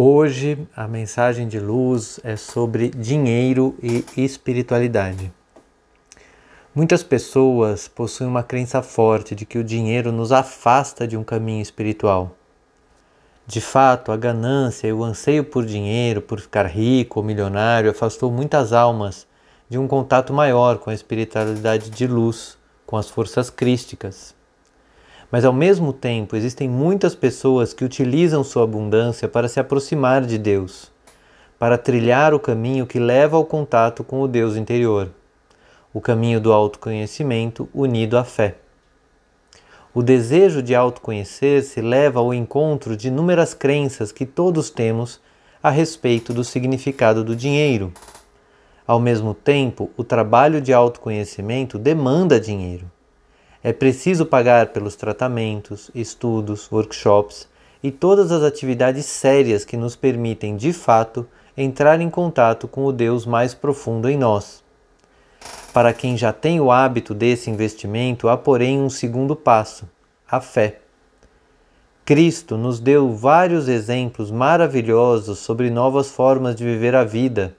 Hoje a mensagem de luz é sobre dinheiro e espiritualidade. Muitas pessoas possuem uma crença forte de que o dinheiro nos afasta de um caminho espiritual. De fato, a ganância e o anseio por dinheiro, por ficar rico ou milionário, afastou muitas almas de um contato maior com a espiritualidade de luz, com as forças crísticas. Mas ao mesmo tempo, existem muitas pessoas que utilizam sua abundância para se aproximar de Deus, para trilhar o caminho que leva ao contato com o Deus interior, o caminho do autoconhecimento unido à fé. O desejo de autoconhecer-se leva ao encontro de inúmeras crenças que todos temos a respeito do significado do dinheiro. Ao mesmo tempo, o trabalho de autoconhecimento demanda dinheiro. É preciso pagar pelos tratamentos, estudos, workshops e todas as atividades sérias que nos permitem, de fato, entrar em contato com o Deus mais profundo em nós. Para quem já tem o hábito desse investimento, há porém um segundo passo: a fé. Cristo nos deu vários exemplos maravilhosos sobre novas formas de viver a vida,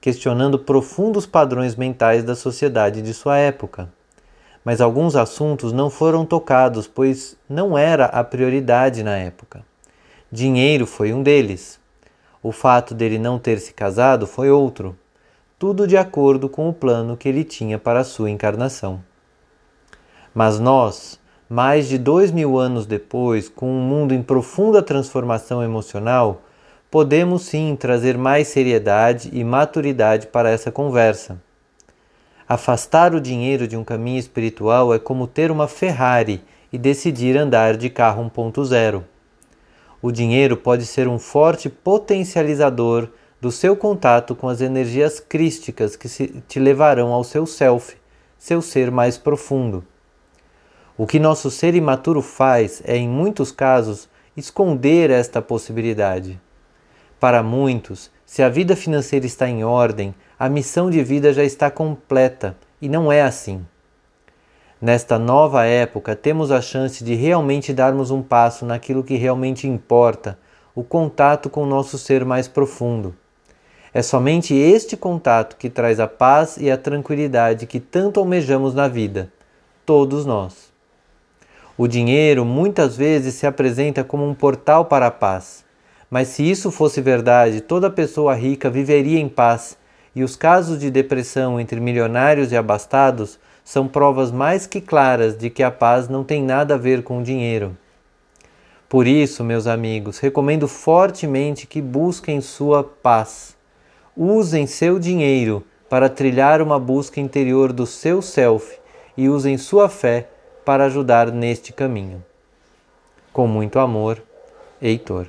questionando profundos padrões mentais da sociedade de sua época mas alguns assuntos não foram tocados, pois não era a prioridade na época. Dinheiro foi um deles. O fato dele não ter se casado foi outro. Tudo de acordo com o plano que ele tinha para a sua encarnação. Mas nós, mais de dois mil anos depois, com um mundo em profunda transformação emocional, podemos sim trazer mais seriedade e maturidade para essa conversa Afastar o dinheiro de um caminho espiritual é como ter uma Ferrari e decidir andar de carro 1.0. O dinheiro pode ser um forte potencializador do seu contato com as energias crísticas que te levarão ao seu self, seu ser mais profundo. O que nosso ser imaturo faz é, em muitos casos, esconder esta possibilidade. Para muitos, se a vida financeira está em ordem, a missão de vida já está completa e não é assim. Nesta nova época, temos a chance de realmente darmos um passo naquilo que realmente importa, o contato com o nosso ser mais profundo. É somente este contato que traz a paz e a tranquilidade que tanto almejamos na vida, todos nós. O dinheiro muitas vezes se apresenta como um portal para a paz, mas se isso fosse verdade, toda pessoa rica viveria em paz e os casos de depressão entre milionários e abastados são provas mais que claras de que a paz não tem nada a ver com o dinheiro. Por isso, meus amigos, recomendo fortemente que busquem sua paz. Usem seu dinheiro para trilhar uma busca interior do seu self e usem sua fé para ajudar neste caminho. Com muito amor, Heitor.